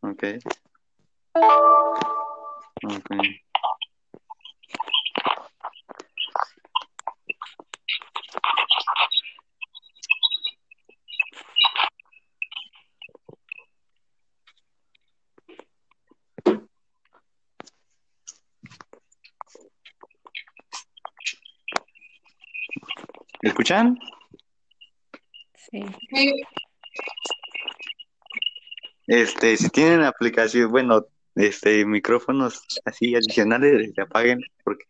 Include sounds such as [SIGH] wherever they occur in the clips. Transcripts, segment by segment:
Ok. Ok. ¿Me escuchan? Sí. Este, si tienen aplicación, bueno, este, micrófonos así adicionales, se apaguen porque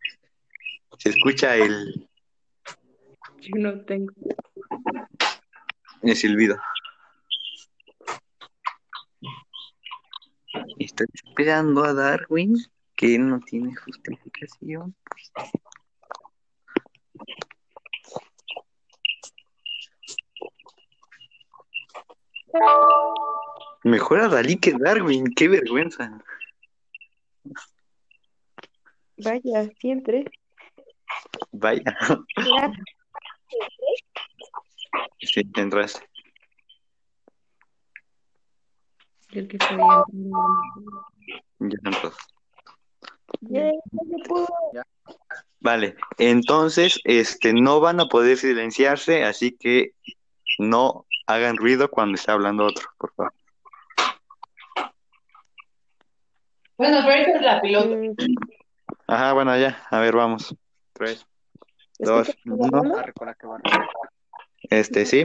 se escucha el, Yo no tengo. el silbido. Estoy esperando a Darwin, que no tiene justificación. Mejor a Dalí que Darwin, qué vergüenza. Vaya, siempre. Vaya, sí, entraste. Que entrar. Ya pudo. Vale, entonces, este, no van a poder silenciarse, así que no hagan ruido cuando esté hablando otro, por favor. Bueno, pero esa es la piloto. Ajá, bueno, ya, a ver, vamos. Tres, dos, ¿escuchas uno. hablando? Este, sí.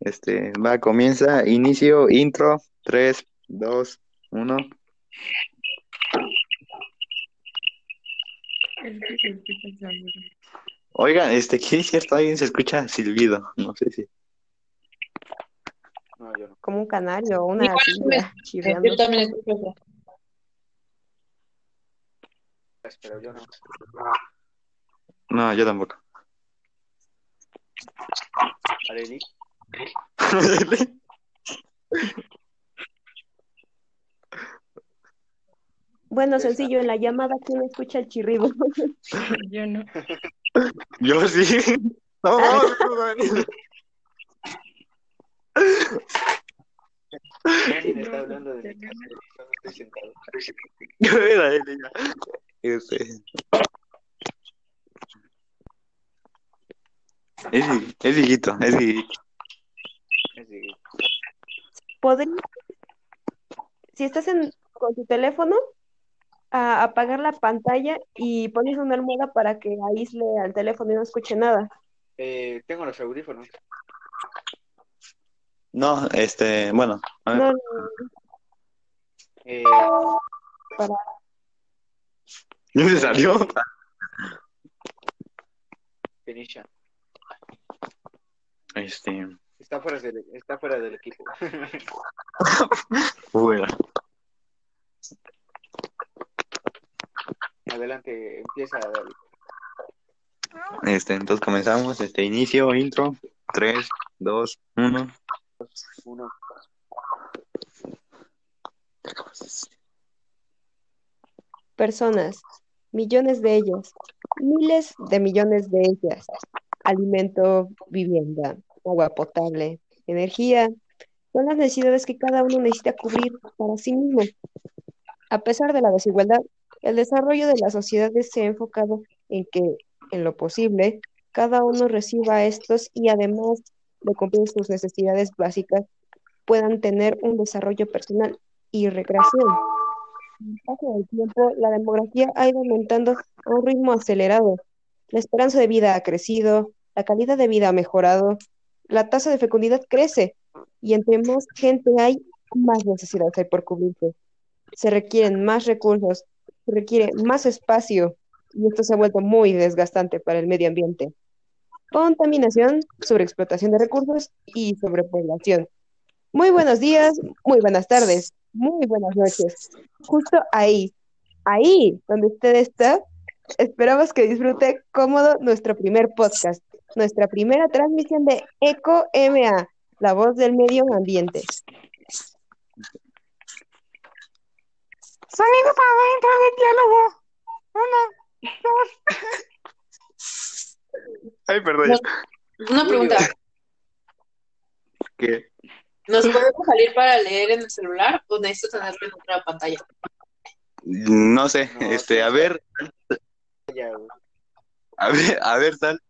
Este, va, comienza, inicio, intro, tres, dos, uno. Oigan, este, ¿qué es cierto? Alguien se escucha silbido, no sé si. Como un canario o una ardilla chirriando. Yo también escucho eso. No, yo tampoco. Bueno, sencillo, en la llamada, ¿quién escucha el chirrido? [LAUGHS] Yo no. Yo sí. No, no, Alguien está hablando de mi casa, yo no estoy sentado. Este. Es, es Dieguito, es Dieguito. Es de- ¿Podría, si estás en, con tu teléfono, a apagar la pantalla y pones una almohada para que aísle al teléfono y no escuche nada? Eh, tengo los audífonos. No, este, bueno, a ver. No, no, Eh, para ¿Ya se salió? Felicia, Este, está fuera del, está fuera del equipo. [LAUGHS] fuera. Adelante, empieza. David. Este, entonces comenzamos, este, inicio, intro, tres, dos, uno. Uno. personas, millones de ellas, miles de millones de ellas. Alimento, vivienda, agua potable, energía, son las necesidades que cada uno necesita cubrir para sí mismo. A pesar de la desigualdad, el desarrollo de las sociedades se ha enfocado en que, en lo posible, cada uno reciba estos y además de cumplir sus necesidades básicas, puedan tener un desarrollo personal y recreación. El paso del tiempo, la demografía ha ido aumentando a un ritmo acelerado. La esperanza de vida ha crecido, la calidad de vida ha mejorado, la tasa de fecundidad crece y entre más gente hay, más necesidades hay por cubrirse. Se requieren más recursos, se requiere más espacio y esto se ha vuelto muy desgastante para el medio ambiente. Contaminación, sobreexplotación de recursos y sobrepoblación. Muy buenos días, muy buenas tardes, muy buenas noches. Justo ahí, ahí donde usted está, esperamos que disfrute cómodo nuestro primer podcast, nuestra primera transmisión de Eco MA, la voz del medio ambiente. Sonido para dentro del diálogo. Uno, dos. Ay, perdón. No, una pregunta. [LAUGHS] ¿Qué? ¿Nos podemos salir para leer en el celular o necesito tenerlo en otra pantalla? No sé, No, este, sí. a ver, a ver, a ver, tal.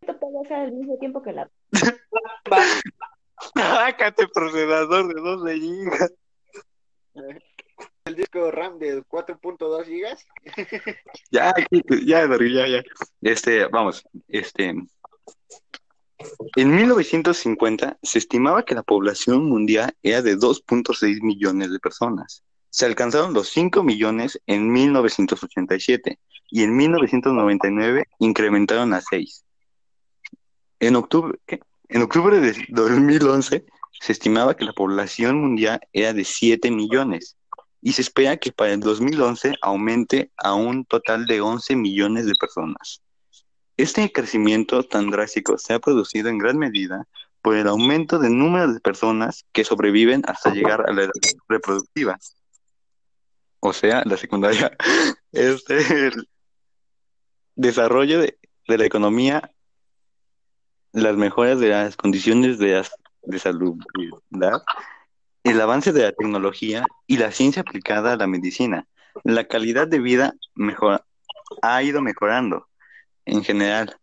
Esto puede ser al mismo tiempo que la... Sácate procesador de 12 gigas. El disco RAM de 4.2 gigas. Ya, ya, ya, ya. Este, vamos, este. En 1950 se estimaba que la población mundial era de 2.6 millones de personas. Se alcanzaron los 5 millones en 1987 y en 1999 incrementaron a 6. En octubre. En octubre de 2011 se estimaba que la población mundial era de 7 millones y se espera que para el 2011 aumente a un total de 11 millones de personas. Este crecimiento tan drástico se ha producido en gran medida por el aumento del número de personas que sobreviven hasta llegar a la edad reproductiva. O sea, la secundaria. [LAUGHS] Este, el desarrollo de, de la economía, las mejoras de las condiciones de, salubridad, el avance de la tecnología y la ciencia aplicada a la medicina. La calidad de vida ha ido mejorando en general.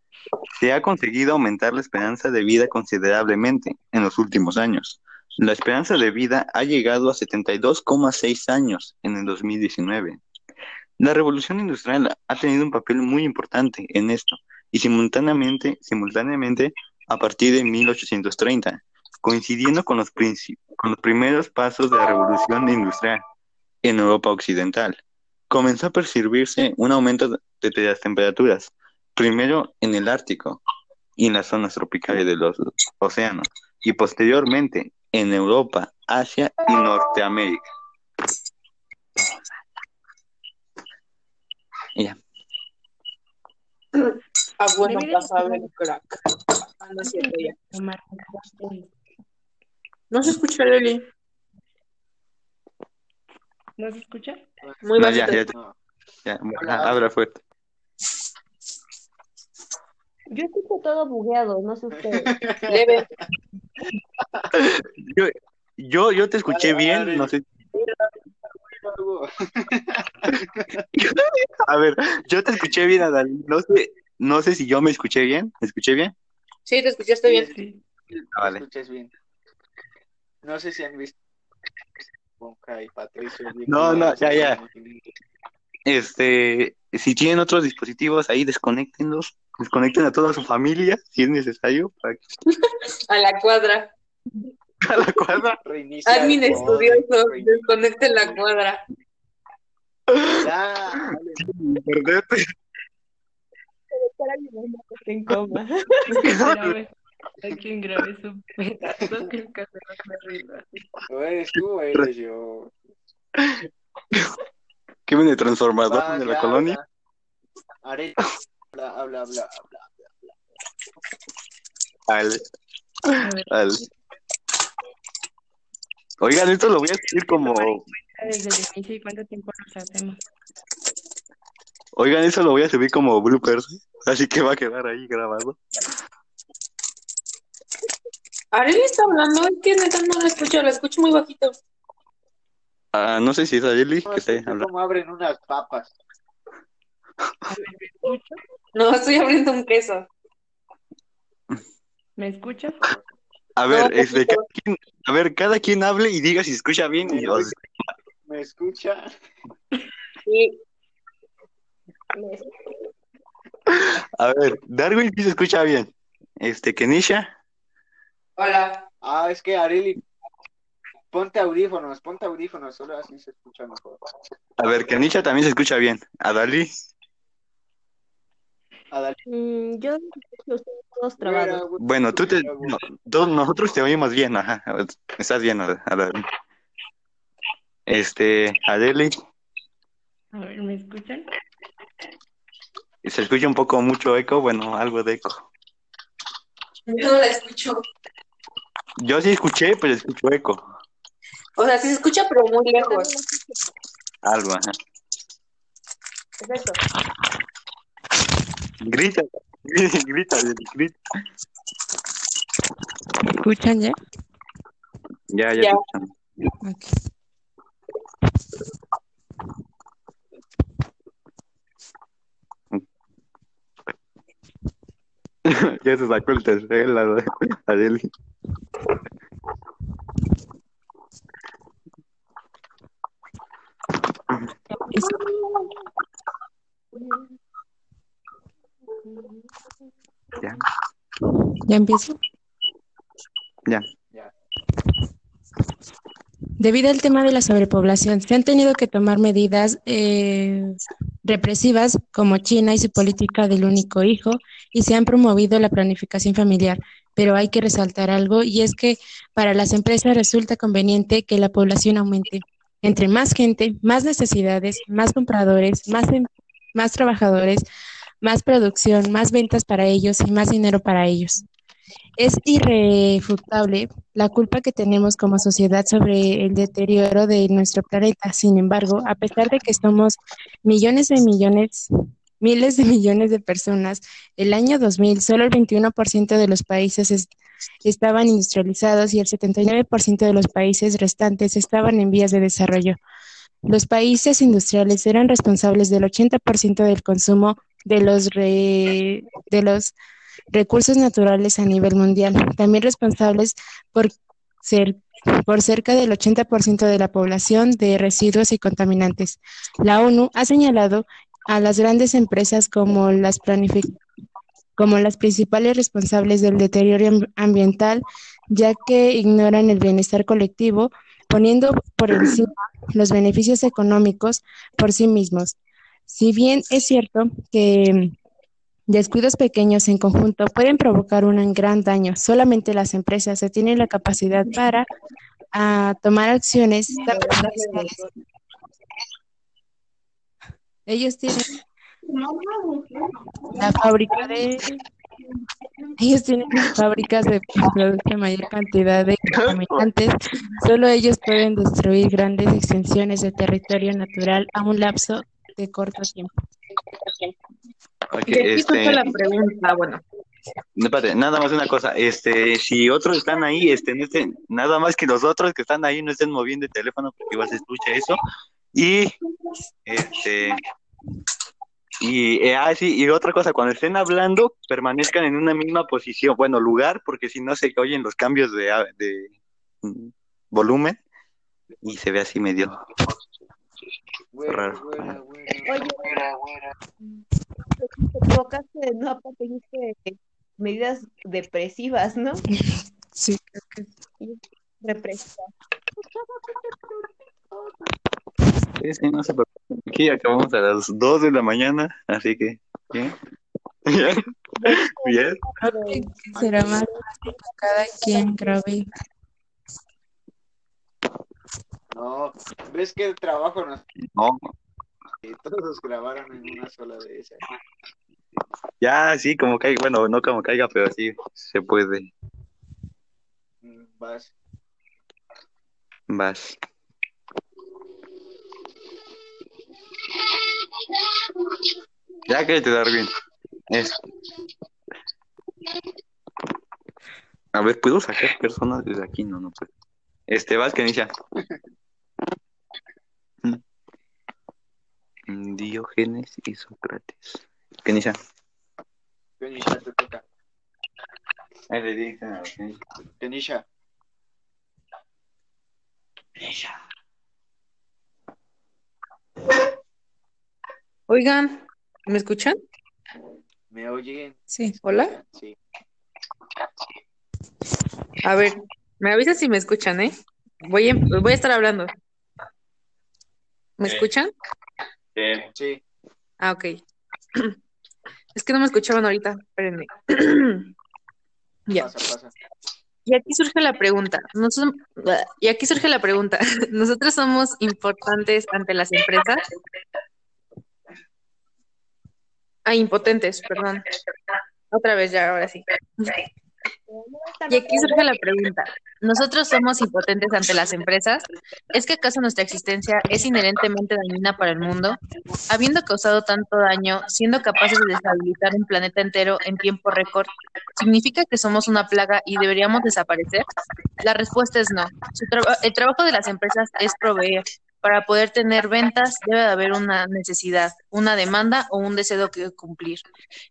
Se ha conseguido aumentar la esperanza de vida considerablemente en los últimos años. La esperanza de vida ha llegado a 72,6 años en el 2019. La revolución industrial ha tenido un papel muy importante en esto y simultáneamente, simultáneamente a partir de 1830, coincidiendo con los, con los primeros pasos de la revolución industrial en Europa Occidental. Comenzó a percibirse un aumento de las temperaturas, primero en el Ártico y en las zonas tropicales de los océanos, y posteriormente en Europa, Asia y Norteamérica. Ya. Ah, bueno, ser- el crack. Ah, no es cierto, ya. Tomar- No se escucha, Leli. ¿No se escucha? Muy No, ya, habla fuerte. Yo escucho todo bugueado, no sé ustedes. [LAUGHS] Yo, yo, yo te escuché Dale, bien, dale. no sé. Luego, [LAUGHS] A ver, yo te escuché bien, Adal. No sé, no sé si yo me escuché bien. ¿Me escuché bien? Sí, te escuchaste bien. Sí. Ah, vale. escuchas bien. No sé si han visto Bonca y Patricio. bien No, no, ya, ya. Este, si tienen otros dispositivos ahí, desconectenlos. Desconecten a toda su familia, si es necesario, para que [LAUGHS] A la cuadra. [LAUGHS] a la cuadra. Reinicia Admin estudioso. reinicia. Desconecte la cuadra. Ya, dale. Perdete. Está en coma. [LAUGHS] Quien grabe su pedazo que el no arriba. ¿O eres tú o eres yo? ¿Qué viene transformador Va, de la colonia? habla. Are- habla, habla, habla, habla. Al, A ver, al. Oigan, esto lo voy a decir como. desde el inicio y cuánto tiempo nos hacemos. Oigan, eso lo voy a subir como bloopers. Así que va a quedar ahí grabado. Arely está hablando. Es que neta no la escucho. La escucho muy bajito. Ah, no sé si es Ayeli No, que está hablando. cómo abren unas papas. ¿me escucho? No, estoy abriendo un queso. ¿Me escuchas? A ver, No, este, cada quien, a ver, cada quien hable y diga si se escucha bien. Y, os- ¿Me escucha? Sí. a ver, Darwin sí se escucha bien. Este, Kenisha. Hola. Ah, es que Areli, ponte audífonos, ponte audífonos, solo así se escucha mejor. A ver, Kenisha también se escucha bien. Adali. Adal- Mm, yo todos trabados. Bueno, tú te, no, todos nosotros te oímos bien, ajá. Estás bien, Ad- Adali. Este, Adeli, A ver, ¿me escuchan? se escucha un poco mucho eco, bueno, algo de eco. Yo no la escucho. Yo sí escuché, pero escucho eco. O sea, sí se escucha, pero muy lejos. Algo, ajá. Perfecto. [LAUGHS] Grita, grita, grita. ¿Me escuchan ya? Ya, ya. Ok. [LAUGHS] ya se sacó el tercer lado, [LAUGHS] Adeli. Ya, ¿Ya empiezo? ya. Debido al tema de la sobrepoblación, se han tenido que tomar medidas eh, represivas como China y su política del único hijo y se han promovido la planificación familiar. Pero hay que resaltar algo y es que para las empresas resulta conveniente que la población aumente. Entre más gente, más necesidades, más compradores, más, em- más trabajadores, más producción, más ventas para ellos y más dinero para ellos. Es irrefutable la culpa que tenemos como sociedad sobre el deterioro de nuestro planeta. Sin embargo, a pesar de que somos millones de millones, miles de millones de personas, el año 2000 solo el 21% de los países es- estaban industrializados y el 79% de los países restantes estaban en vías de desarrollo. Los países industriales eran responsables del 80% del consumo de los, re- de los recursos naturales a nivel mundial, también responsables por, ser, por cerca del 80% de la población de residuos y contaminantes. La ONU ha señalado a las grandes empresas como las, como las principales responsables del deterioro am- ambiental, ya que ignoran el bienestar colectivo, poniendo por encima los beneficios económicos por sí mismos. Si bien es cierto que Descuidos pequeños en conjunto pueden provocar un gran daño. Solamente las empresas se tienen la capacidad para ah, tomar acciones. Ellos tienen la fábrica de ellos tienen fábricas de producen mayor cantidad de contaminantes. Solo ellos pueden destruir grandes extensiones de territorio natural a un lapso de corto tiempo. Ok, Y aquí surge este, la pregunta, bueno, no, nada más una cosa, este, si otros están ahí, este, no estén, nada más que los otros que están ahí no estén moviendo el teléfono porque igual se escucha eso, y, este, y, eh, ah, sí, y otra cosa, cuando estén hablando, permanezcan en una misma posición, bueno, lugar, porque si no se oyen los cambios de, de mm, volumen, y se ve así medio, Güera, Raro. güera, güera, Oye. güera, güera. Te equivocaste, no, aparte dijiste medidas depresivas, ¿no? Sí, creo que Represivas. sí, sí, no se preocupen. aquí acabamos a las 2 de la mañana, así que, [LAUGHS] [LAUGHS] bien, bien, bien. será más fácil que cada quien grabe. No, ves que el trabajo nos No, que todos grabaron en una sola de esas. Ya, sí, como caiga, bueno, no como caiga, pero sí se puede. Mm, Vas. Vas. Ya que te Darwin. Es... A ver, ¿puedo sacar personas desde aquí? No, no puedo. Este, vas, que inicia. [LAUGHS] Mm. Diógenes y Sócrates. Que inicia. Kenisha, te toca. Ahí le dicen a Kenisha. Kenisha. oigan, ¿me escuchan? ¿Me oyen? Sí. Hola. Sí. A ver, me avisas si me escuchan, ¿eh? Voy a, voy a estar hablando. ¿Me Sí. Sí. Ah, ok. [CLEARS THROAT] Es que no me escuchaban ahorita, espérenme. [CLEARS THROAT] Ya. Pasa, pasa. Y aquí surge la pregunta. Nosotros, y aquí surge la pregunta. [LAUGHS] ¿Nosotros somos importantes ante las empresas? Ah, impotentes, perdón. Otra vez ya, ahora sí. Y aquí surge la pregunta, ¿nosotros somos impotentes ante las empresas? ¿Es que acaso nuestra existencia es inherentemente dañina para el mundo? Habiendo causado tanto daño, siendo capaces de destabilizar un planeta entero en tiempo récord, ¿significa que somos una plaga y deberíamos desaparecer? La respuesta es no. Su el trabajo de las empresas es proveer. Para poder tener ventas debe de haber una necesidad, una demanda o un deseo que cumplir.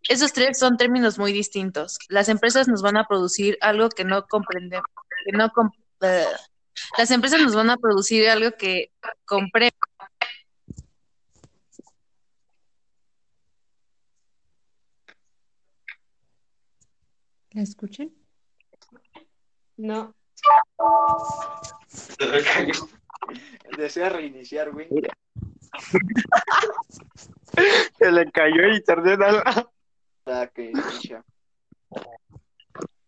Esos tres son términos muy distintos. Las empresas nos van a producir algo que no comprendemos, que no com- eh, las empresas nos van a producir algo que compre ¿La escuchan? No. [LAUGHS] Desea reiniciar, güey. [LAUGHS] Se le cayó el internet a la... Para que inicia.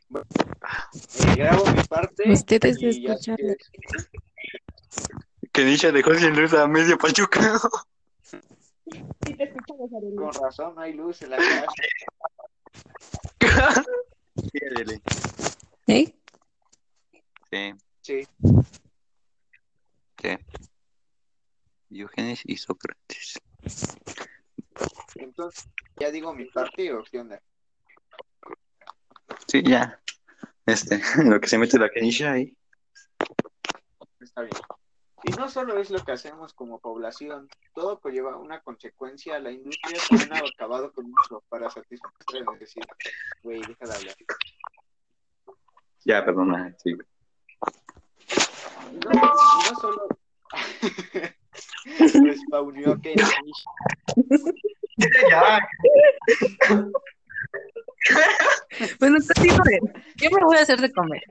Bueno, eh, grabo mi parte. Ustedes escuchan. que- Que Nisha dejó sin luz a medio Pachuca. Sí, te escuchamos, Arely. Con razón, no hay luz en la casa. ¿Eh? Sí, Sí. Sí. Diógenes y Sócrates. Entonces, ¿ya digo mi parte o qué onda? Sí, ya. Este, [LAUGHS] lo que se mete la Kenisha ahí. Está bien. Y no solo es lo que hacemos como población, todo conlleva una consecuencia. La industria también ha acabado con mucho para satisfacer nuestra necesidad. Güey, deja de hablar. Ya, perdona. Sí. No solo. Respawneó que Ya. Bueno, continúen. Yo me voy a hacer de comer.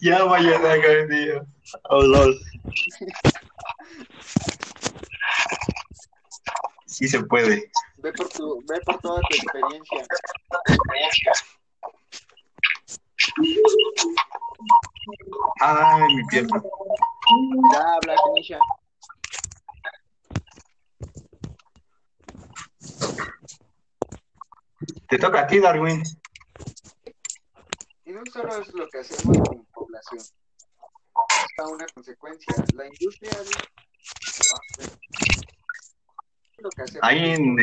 Ya vaya a sacar, tío. Oh, lol. Sí se puede. ve por tu, ve por toda tu experiencia. [LAUGHS] Ay, mi pierna. Ya habla, Kenisha. Te toca a ti, Darwin. Y no solo es lo que hacemos como población. Está una consecuencia. La industria es lo que hacemos. Ahí en-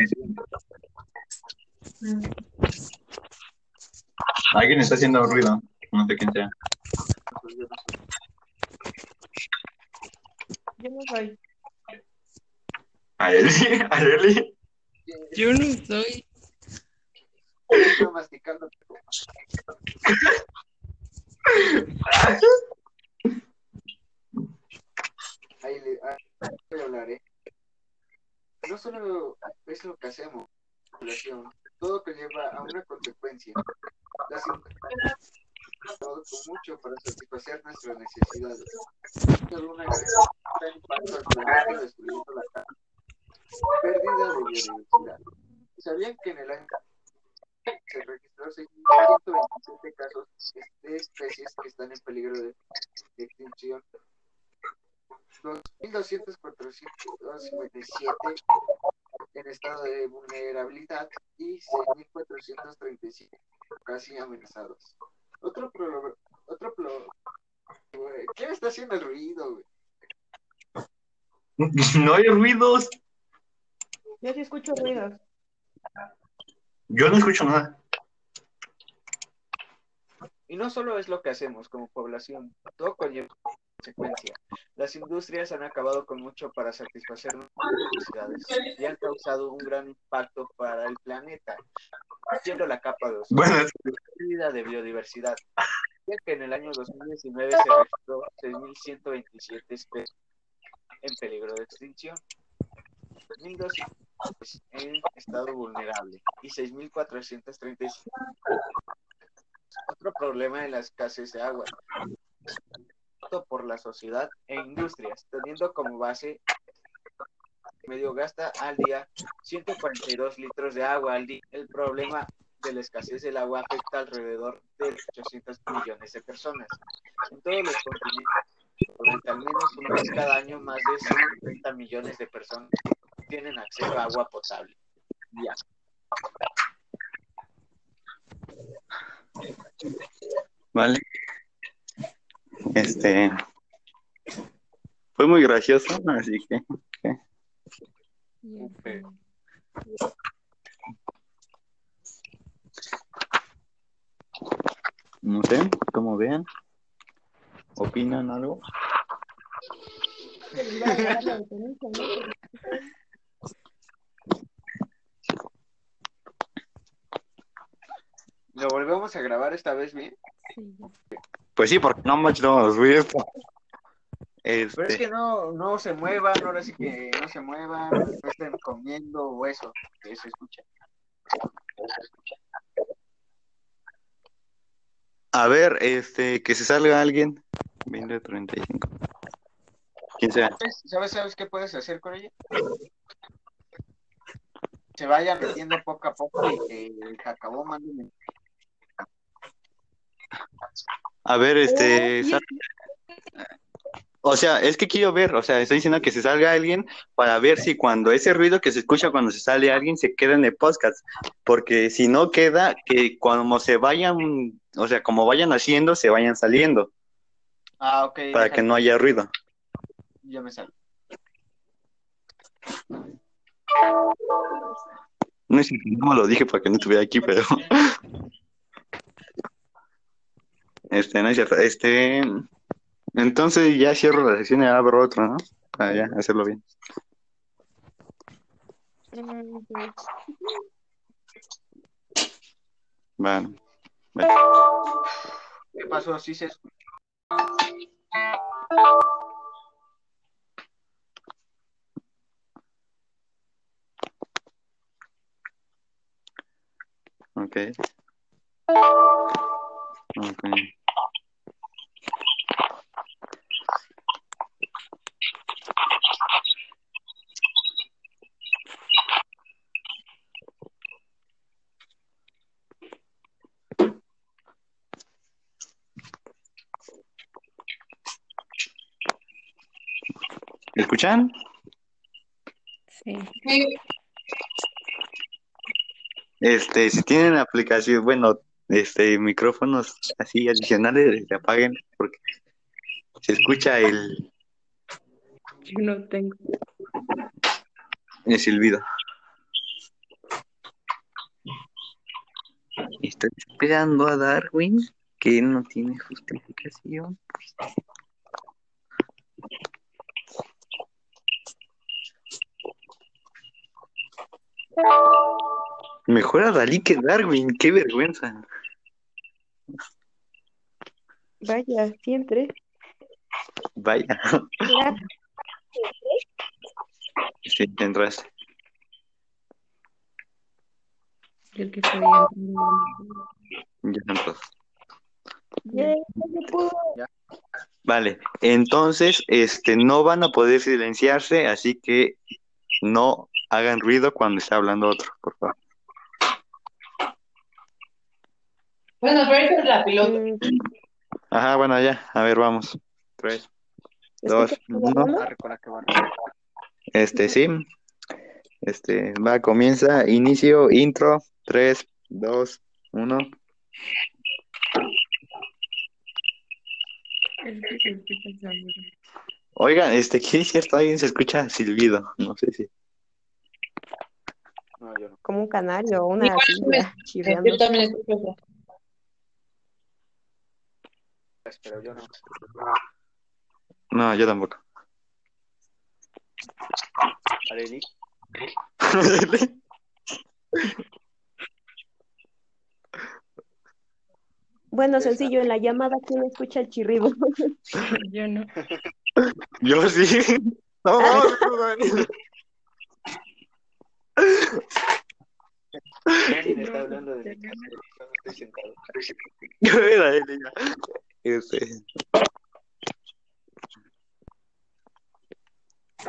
Alguien está haciendo ruido. No sé quién sea. Yo no soy. Aeli. Aeli. Yo no soy. Estoy masticando. Ahí le ahí voy a hablar, ¿eh? No solo es lo que hacemos, población, todo que lleva a una consecuencia. Las mucho para satisfacer nuestras necesidades. Pérdida de biodiversidad. ¿Sabían que en el año se registró 127 casos de especies que están en peligro de, de extinción? 2.257 en estado de vulnerabilidad y 6.437 casi amenazados. Otro pro, otro pro, güey, ¿quién está haciendo el ruido, güey? [LAUGHS] No hay ruidos. Yo sí escucho ruidos. Yo no escucho nada. Y no solo es lo que hacemos como población, todo conlleva consecuencia. Las industrias han acabado con mucho para satisfacer nuestras necesidades y han causado un gran impacto para el planeta, haciendo la capa de ozono, Bueno, pérdida de biodiversidad, ya que en el año 2019 se registró 6.127 especies en peligro de extinción, 1.200 en estado vulnerable y 6.435 otro problema es la escasez de agua. Por la sociedad e industrias, teniendo como base medio gasta al día 142 litros de agua al día. El problema la escasez del agua afecta alrededor de 800 millones de personas en todos los continentes. Durante al menos una vez cada año, más de 130 millones de personas tienen acceso a agua potable. Ya. Vale. Este. Fue muy gracioso, así que. Y Ok. No sé, como vean. ¿Opinan algo? ¿Lo volvemos a grabar esta vez bien? sí. Pues sí, porque no manches, no, a- Pero es Este, que no, no se muevan, ahora sí que no se muevan, no estén comiendo o eso, que se escucha. a ver, este, que se salga alguien. 2035. ¿Quién sea? ¿Sabes, ¿Sabes, sabes qué puedes hacer con ella? Se vayan metiendo poco a poco y que el cacabó mande un- A ver, este. sal- O sea, es que quiero ver, o sea, estoy diciendo que se salga alguien para ver si cuando ese ruido que se escucha cuando se sale alguien se queda en el podcast. Porque si no queda, que cuando se vayan, o sea, como vayan haciendo, se vayan saliendo, Ah, ok. para que no haya ruido. Ya me salgo. No sé, no lo dije para que no estuviera aquí, pero. [LAUGHS] Este, no es cierto. Este. Entonces ya cierro la sesión y abro otro, ¿no? Para ya hacerlo bien. Vale. Vale. ¿Qué pasó? ¿Sí se escucha? Ok. Ok. ¿Me escuchan? Sí. Este, si tienen aplicación, bueno, este, micrófonos así adicionales, se apaguen porque se escucha el, Yo no tengo. el silbido. Estoy esperando a Darwin, que no tiene justificación. Mejor a Dalí que Darwin, qué vergüenza. Vaya, siempre. Vaya, sí, te entraste. Yo que estoy entrando. Ya entró. ya, ya se pudo. Vale, entonces, este, no van a poder silenciarse, así que no hagan ruido cuando está hablando otro, por favor. Bueno, pero es la piloto. Ajá, bueno, ya, a ver, vamos. Tres, dos, ¿escuchas uno. van. Este, sí. Este, va, comienza, inicio, intro, tres, dos, uno. Oigan, este, ¿qué es cierto? Alguien se escucha silbido, no sé si. No, yo no. Como un canario o una. Yo también escucho eso. Pero yo no. No, yo tampoco. Areli. Bueno, sencillo, en la llamada, ¿quién escucha el chirrido? [LAUGHS] Yo no. Yo sí. No, [LAUGHS] Alguien está hablando de mi casa. yo no Estoy sentado. yo era él. Este.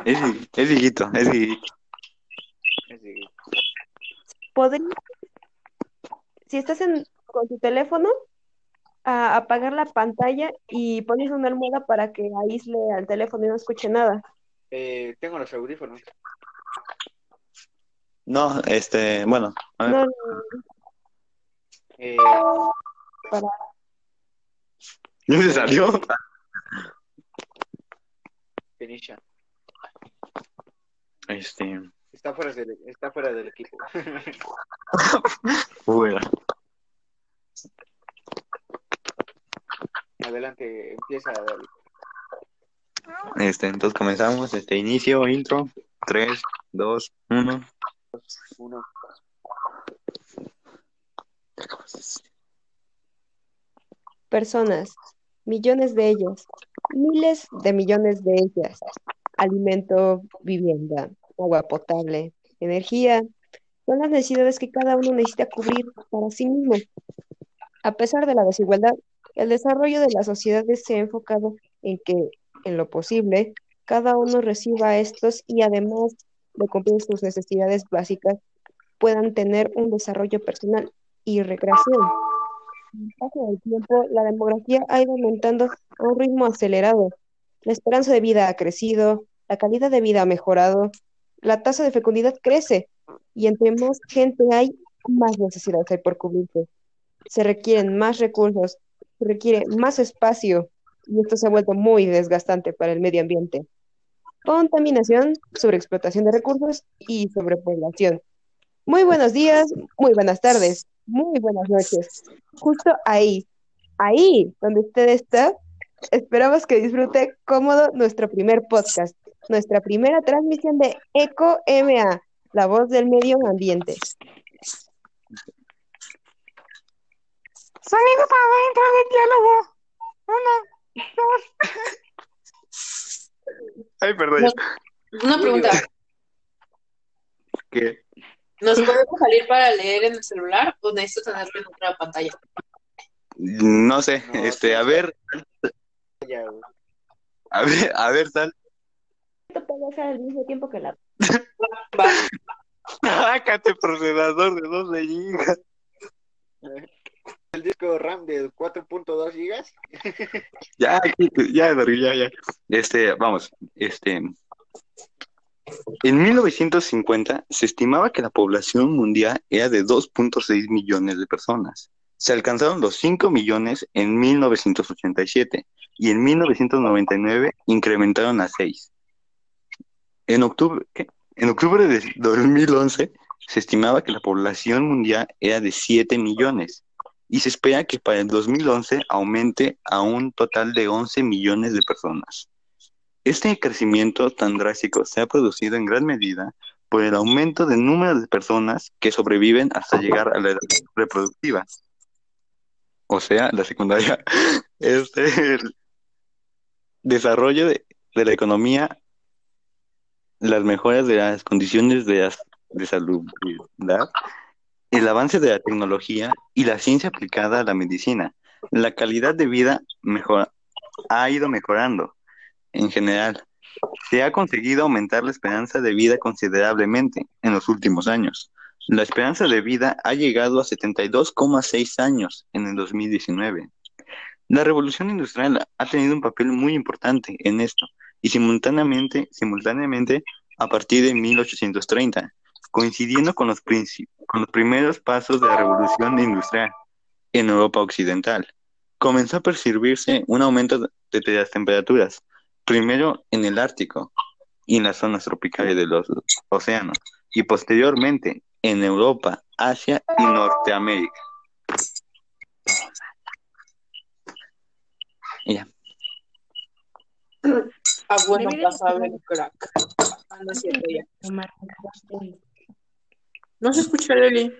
Es, es es. Así que, ¿Podría, si estás en, con tu teléfono, a apagar la pantalla y pones una almohada para que aísle al teléfono y no escuche nada? eh, tengo los audífonos. No, este, bueno, a ver. No, Eh, para [LAUGHS] ¿No se salió? Felicia. Este, Está fuera del, está fuera del equipo. [LAUGHS] fuera. Adelante, empieza David. Este, entonces comenzamos, este, inicio, intro, 3, 2, 1. Uno. personas, millones de ellas, miles de millones de ellas. Alimento, vivienda, agua potable, energía, son las necesidades que cada uno necesita cubrir para sí mismo. A pesar de la desigualdad, el desarrollo de las sociedades se ha enfocado en que, en lo posible, cada uno reciba estos y además de cumplir sus necesidades básicas, puedan tener un desarrollo personal y recreación. El paso del tiempo, la demografía ha ido aumentando a un ritmo acelerado. La esperanza de vida ha crecido, la calidad de vida ha mejorado, la tasa de fecundidad crece y entre más gente hay, más necesidades hay por cubrirse. Se requieren más recursos, se requiere más espacio y esto se ha vuelto muy desgastante para el medio ambiente. Contaminación, sobreexplotación de recursos y sobrepoblación. Muy buenos días, muy buenas tardes, muy buenas noches. Justo ahí, ahí donde usted está, esperamos que disfrute cómodo nuestro primer podcast, nuestra primera transmisión de Eco MA, la voz del medio ambiente. Sonido para dentro del diálogo. Uno, dos. Ay, perdón. Una pregunta, ¿Qué? ¿Nos podemos salir para leer en el celular o necesito tenerlo en otra pantalla? No sé, No, este, sí. a ver, a ver, a ver, tal. Esto puede ser al mismo tiempo que la... Sácate procesador de 12 gigas. El disco RAM de 4.2 gigas. Ya, aquí, ya, ya, ya. Este, vamos, este. En 1950 se estimaba que la población mundial era de 2.6 millones de personas. Se alcanzaron los 5 millones en 1987 y en 1999 incrementaron a 6. En octubre. En octubre de 2011 se estimaba que la población mundial era de 7 millones y se espera que para el 2011 aumente a un total de 11 millones de personas. Este crecimiento tan drástico se ha producido en gran medida por el aumento del número de personas que sobreviven hasta llegar a la edad reproductiva, o sea, la secundaria. [LAUGHS] Este, el desarrollo de, de la economía, las mejoras de las condiciones de, de salubridad, el avance de la tecnología y la ciencia aplicada a la medicina. La calidad de vida ha ido mejorando en general. Se ha conseguido aumentar la esperanza de vida considerablemente en los últimos años. La esperanza de vida ha llegado a 72,6 años en el 2019. La revolución industrial ha tenido un papel muy importante en esto y simultáneamente, simultáneamente a partir de 1830, coincidiendo con los, con los primeros pasos de la revolución industrial en Europa Occidental. Comenzó a percibirse un aumento de las temperaturas, primero en el Ártico y en las zonas tropicales de los océanos, y posteriormente en Europa, Asia y Norteamérica. Ya. Ah, bueno, pasaba el crack. Ah, no es cierto, ya. Tomar- No se escucha, Leli.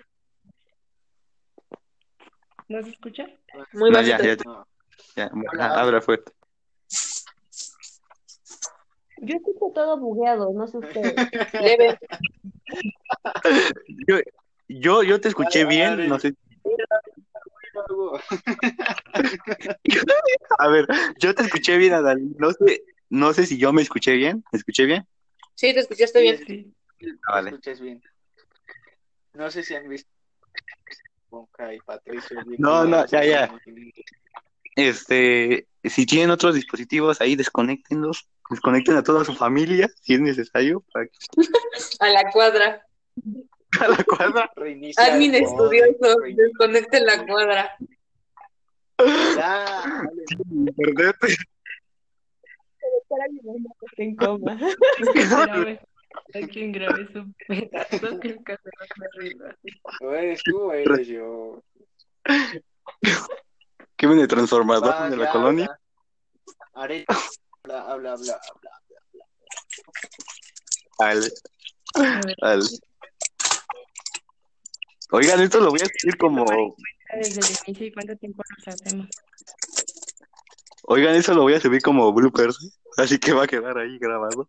¿No se escucha? Muy No, bajito. ya, ya, ya, bueno, habla fuerte. Yo escucho todo bugueado, no sé ustedes. [LAUGHS] Leve. Yo, yo, yo te escuché bien, no sé. [LAUGHS] A ver, yo te escuché bien, Adal. No sé, no sé si yo me escuché bien. ¿Me escuché bien? Sí, te escuchaste bien. Sí. Ah, vale. Escuchas bien. No sé si han visto y Patricio. No, no, ya, ya. Este, si tienen otros dispositivos ahí, desconéctenlos. Desconecten a toda su familia, si es necesario, para que [LAUGHS] A la cuadra. [LAUGHS] a la cuadra. Reinicia Admin estudioso. mod, reinicia- Desconecte la cuadra. Ya, dale. [LAUGHS] Perdete. Está en coma. Hay quien grabe su pedazo que el caso no me río así. ¿O eres tú o eres yo? ¿Qué viene transformador de la ya, colonia? habla. Areli, habla, habla, habla, habla. Al, A ver, al. Oigan, esto lo voy a decir como. desde el inicio y cuánto tiempo nos hacemos. Oigan, eso lo voy a subir como bloopers. Así que va a quedar ahí grabado.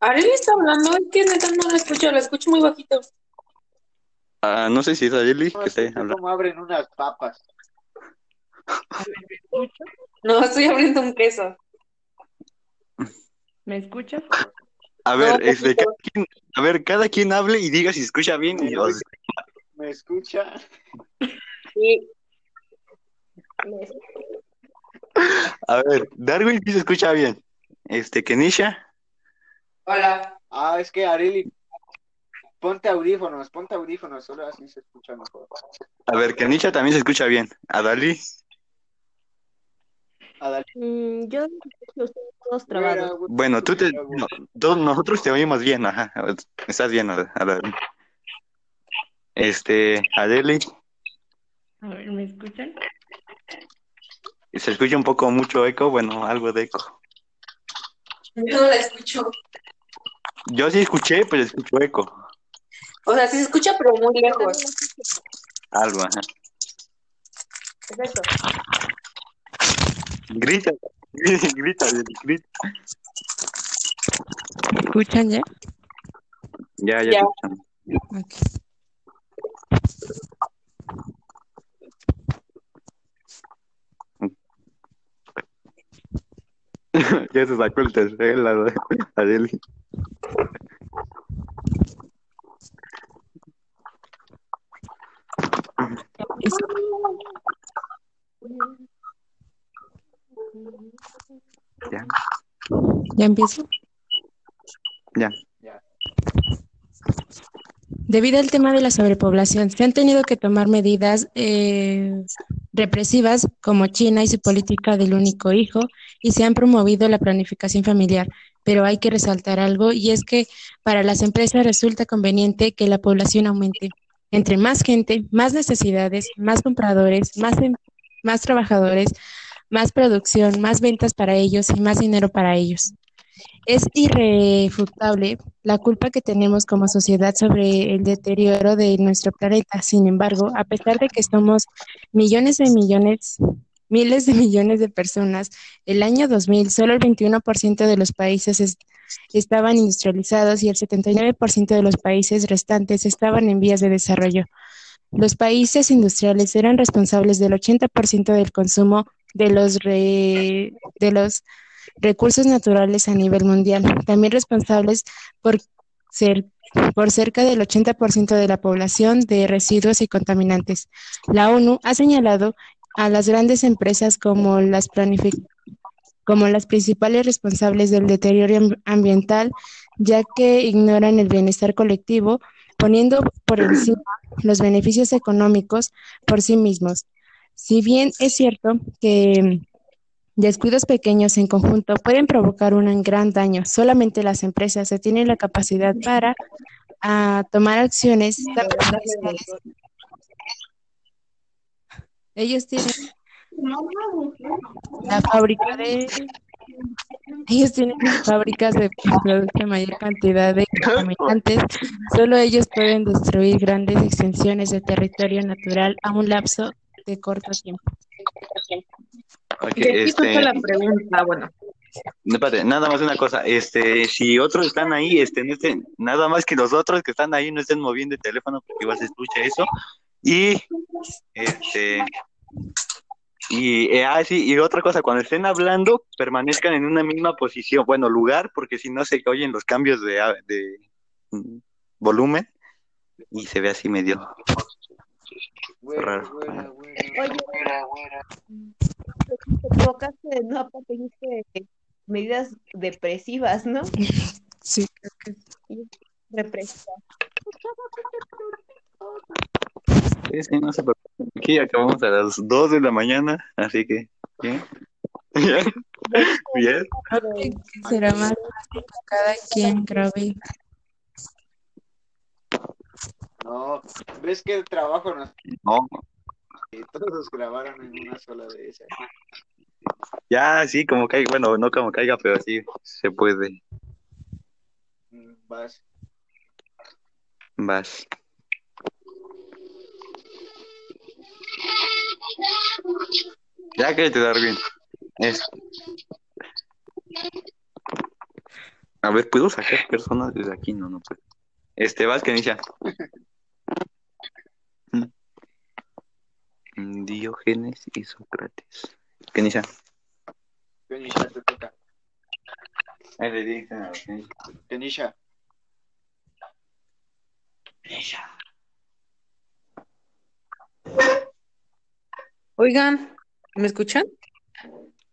Arely está hablando, es que neta no la escucho, la escucho muy bajito. Ah, no sé si es No, que escuché hablando. cómo abren unas papas. ¿me escuchas? No, estoy abriendo un queso. ¿Me escuchas? A ver, No, este, cada quien, a ver, cada quien hable y diga si se escucha bien. Y, ¿Me escucha? Sí, a ver, Darwin sí se escucha bien. Este, Kenisha. hola. Ah, es que Areli, ponte audífonos, ponte audífonos, solo así se escucha mejor. A ver, Kenisha también se escucha bien. Adali. Adali, Mm, yo escucho a ustedes todos trabados. Bueno, tú te, no, todos nosotros te oímos bien, ajá. Estás bien, Ad- Adali. Este, Adeli, A ver, ¿me escuchan? se escucha un poco mucho eco, bueno, algo de eco. Yo no la escucho. Yo sí escuché, pero escucho eco. O sea, sí se escucha, pero muy lejos. Algo, ajá. Perfecto. Grita, grita, grita. ¿Me escuchan ya? Ya, ya, Ya. [LAUGHS] Ya se sacó el tercer, la [LAUGHS] Adeli. Ya, ¿Ya empiezo? ya. Debido al tema de la sobrepoblación, se han tenido que tomar medidas eh, represivas como China y su política del único hijo y se han promovido la planificación familiar. Pero hay que resaltar algo y es que para las empresas resulta conveniente que la población aumente. Entre más gente, más necesidades, más compradores, más, em- más trabajadores, más producción, más ventas para ellos y más dinero para ellos. Es irrefutable la culpa que tenemos como sociedad sobre el deterioro de nuestro planeta. Sin embargo, a pesar de que somos millones de millones, miles de millones de personas, el año 2000 solo el 21% de los países es- estaban industrializados y el 79% de los países restantes estaban en vías de desarrollo. Los países industriales eran responsables del 80% del consumo de los, re- de los recursos naturales a nivel mundial, también responsables por, ser, por cerca del 80% de la población de residuos y contaminantes. La ONU ha señalado a las grandes empresas como las, como las principales responsables del deterioro am- ambiental, ya que ignoran el bienestar colectivo, poniendo por encima los beneficios económicos por sí mismos. Si bien es cierto que Descuidos pequeños en conjunto pueden provocar un gran daño. Solamente las empresas se tienen la capacidad para tomar acciones tan perjudiciales. Ellos tienen la fábrica de ellos tienen fábricas de que producen mayor cantidad de contaminantes. Solo ellos pueden destruir grandes extensiones de territorio natural a un lapso de corto tiempo. Ok, Repito este, la pregunta, bueno. espérate, nada más una cosa, este, si otros están ahí, este, no estén, nada más que los otros que están ahí no estén moviendo el teléfono porque igual se escucha eso, y, este, y, eh, ah, sí, y otra cosa, cuando estén hablando, permanezcan en una misma posición, bueno, lugar, porque si no se oyen los cambios de, de mm, volumen, y se ve así medio Güera, raro. güera, güera, Oye, güera, güera. te equivocaste, no, aparte dijiste medidas depresivas, ¿no? Sí, creo que. Sí, sí, no se preocupen. aquí acabamos a las 2 de la mañana, así que, [LAUGHS] bien. Bien. Bien. Será más fácil que cada quien grabe. No, ves que el trabajo nos No, que todos grabaron en una sola de esas. ya, sí, como caiga, bueno, no como caiga, pero sí se puede. Mm, Vas. Vas. Ya que te Darwin. Es... A ver, ¿puedo sacar personas desde aquí? No, no puedo. Este, vas, que inicia. [LAUGHS] Mm, Diógenes y Sócrates. ¿Qué inicia? Kenisha, te toca. Ahí le dicen a Kenisha. Kenisha. Oigan, ¿me escuchan?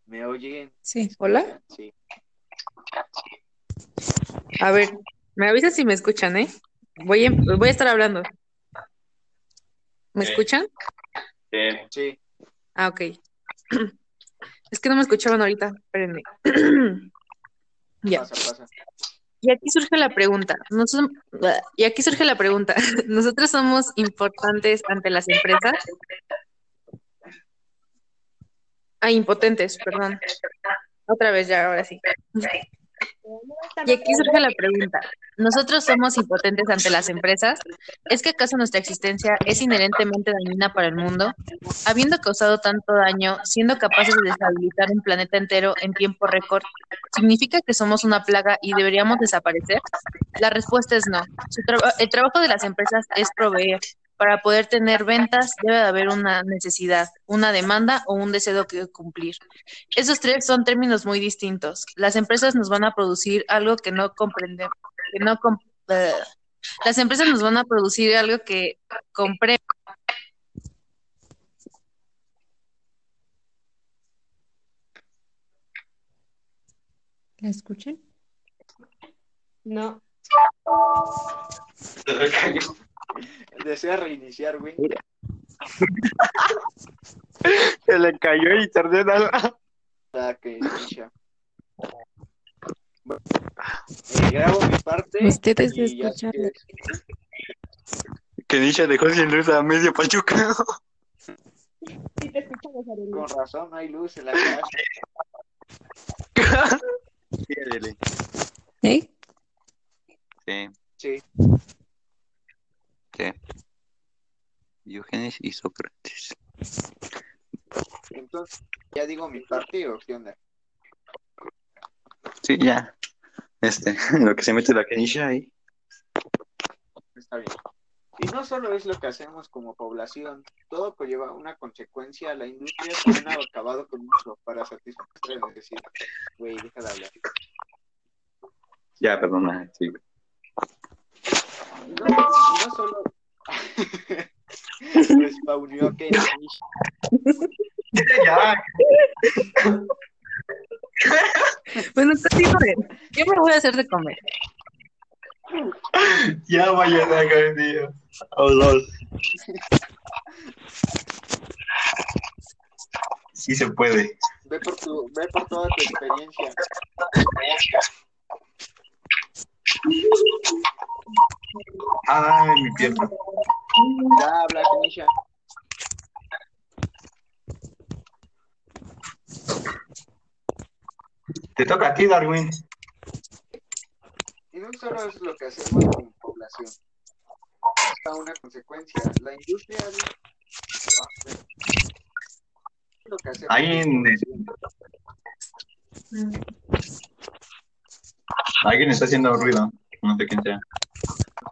¿Me oyen? Sí. Hola. Sí. A ver, me avisan si me escuchan, ¿eh? Voy a, voy a estar hablando. ¿Me Sí. Sí. Ah, ok. [CLEARS THROAT] Es que no me escuchaban ahorita, espérenme. [CLEARS THROAT] Ya. Pasa, pasa. Y aquí surge la pregunta. Nosotros, y aquí surge la pregunta. [LAUGHS] ¿Nosotros somos importantes ante las empresas? Ah, impotentes, perdón. Otra vez ya, ahora sí. Y aquí surge la pregunta. ¿Nosotros somos impotentes ante las empresas? ¿Es que acaso nuestra existencia es inherentemente dañina para el mundo? Habiendo causado tanto daño, siendo capaces de deshabilitar un planeta entero en tiempo récord, ¿significa que somos una plaga y deberíamos desaparecer? La respuesta es no. Su el trabajo de las empresas es proveer. Para poder tener ventas debe de haber una necesidad, una demanda o un deseo que cumplir. Esos tres son términos muy distintos. Las empresas nos van a producir algo que no comprendemos, que no eh, las empresas nos van a producir algo que compre ¿La escuchan? No. [LAUGHS] Desea reiniciar, güey. [LAUGHS] Se le cayó el internet a La Kenisha. Bueno, eh, grabo mi parte. Ustedes y ya escuchan. que- Kenisha dejó sin luz a medio Pachuca. Sí, te escuchamos. Con razón, no hay luz en la casa. [LAUGHS] Sí. ¿Eh? Sí, Sí. Sí. Diógenes y Sócrates. Entonces, ¿ya digo mi parte o qué onda? Sí, ya. Este, [LAUGHS] lo que se mete la Kenisha ahí. Está bien. Y no solo es lo que hacemos como población, todo conlleva una consecuencia. La industria también ha acabado con mucho para satisfacer la necesidad. Güey, deja de hablar. Ya, perdona, sí. No, no solo. Respawneó Kenish. Ya, Bueno, continúen. Yo me voy a hacer de comer. ya vaya a sacar, tío. O dos. Sí se puede. Ve por, tu, ve por toda tu experiencia. Ay, mi pierna. Ya habla, Kenisha. Te toca a ti, Darwin. Y no solo es lo que hacemos como población. Está una consecuencia. La industria. es lo que hacemos Ahí en-. Alguien está haciendo ruido. No sé quién sea.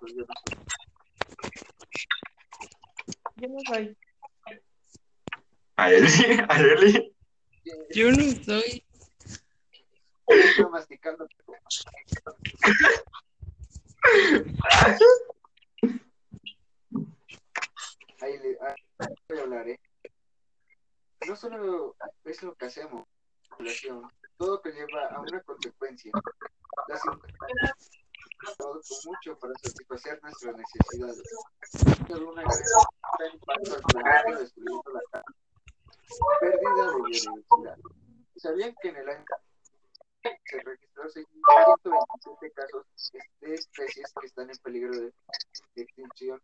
Yo no sé. Yo no soy. Areli, Areli. Yo no soy. Estoy masticando. Ahí le ahí voy a hablar, ¿eh? No solo es lo que hacemos, población, todo conlleva a una consecuencia. Las han trabajado con mucho para satisfacer nuestras necesidades. Una. Pérdida de biodiversidad. ¿Sabían que en el año se registró 127 casos de especies que están en peligro de, de extinción?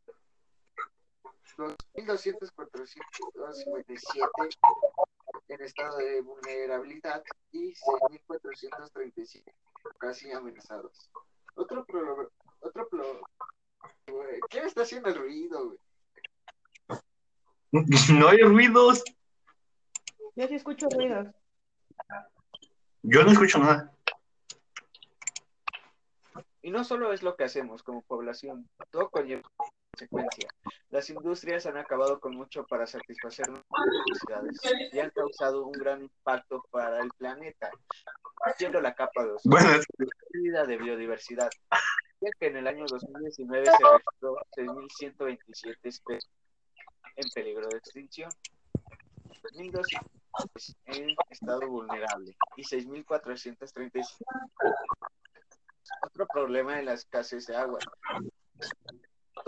2.257 en estado de vulnerabilidad y 6.435 casi amenazados. Otro pro, otro pro, ¿quién está haciendo el ruido, güey? [LAUGHS] No hay ruidos. Yo sí escucho ruidos. Yo no escucho nada. Y no solo es lo que hacemos como población, todo conlleva consecuencia. Las industrias han acabado con mucho para satisfacer nuestras necesidades y han causado un gran impacto para el planeta, haciendo la capa de ozono, Bueno, pérdida de biodiversidad. Ya que en el año 2019 se registró 6.127 especies en peligro de extinción, 2.200 en estado vulnerable y 6.435 otro problema es la escasez de agua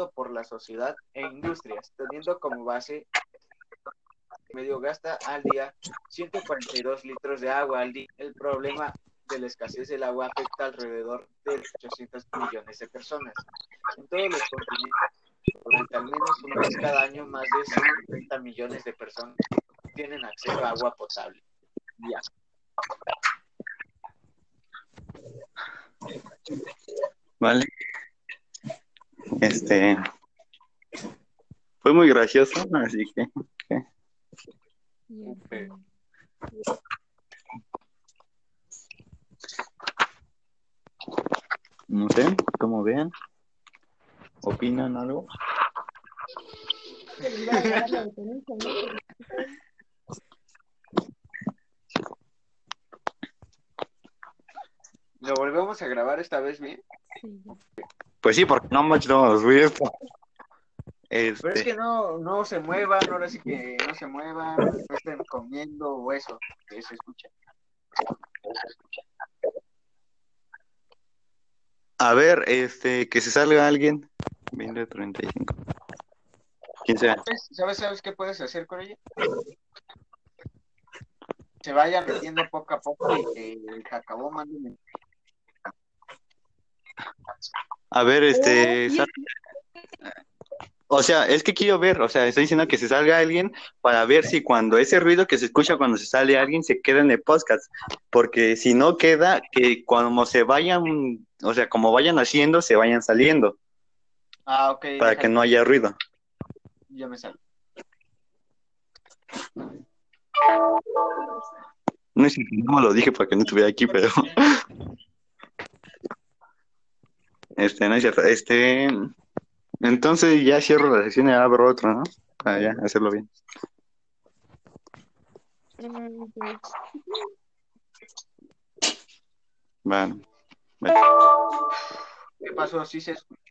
por la sociedad e industrias, teniendo como base medio gasta al día 142 litros de agua al día. El problema de la escasez del agua afecta alrededor de 800 millones de personas en todos los continentes. Al menos un mes cada año, más de 130 millones de personas tienen acceso a agua potable. Ya. Vale. Este. Fue muy gracioso, así que. No sé, como vean. ¿Opinan algo? ¿Lo volvemos a grabar esta vez bien? Pues sí, porque no much no vi esto. [LAUGHS] Pero es Este, que no, no se muevan, ahora sí que no se muevan, no estén comiendo o eso, que se escucha. a ver, este, que se salga alguien. 2035. ¿Quién sea? ¿Sabes, ¿Sabes, sabes qué puedes hacer con ella? Se vayan metiendo poco a poco y que el acabó manden A ver, este. sal- O sea, es que quiero ver, o sea, estoy diciendo que se salga alguien para ver si cuando ese ruido que se escucha cuando se sale alguien se queda en el podcast. Porque si no queda, que cuando se vayan, o sea, como vayan haciendo, se vayan saliendo, Ah, ok. para que no haya ruido. Ya me salgo. No es no lo dije para que no estuviera aquí, pero. [LAUGHS] Este, no es cierto. Este. Entonces ya cierro la sesión y abro otro, ¿no? Para ya hacerlo bien. Bueno. ¿Qué pasó? ¿Sí se escuchó?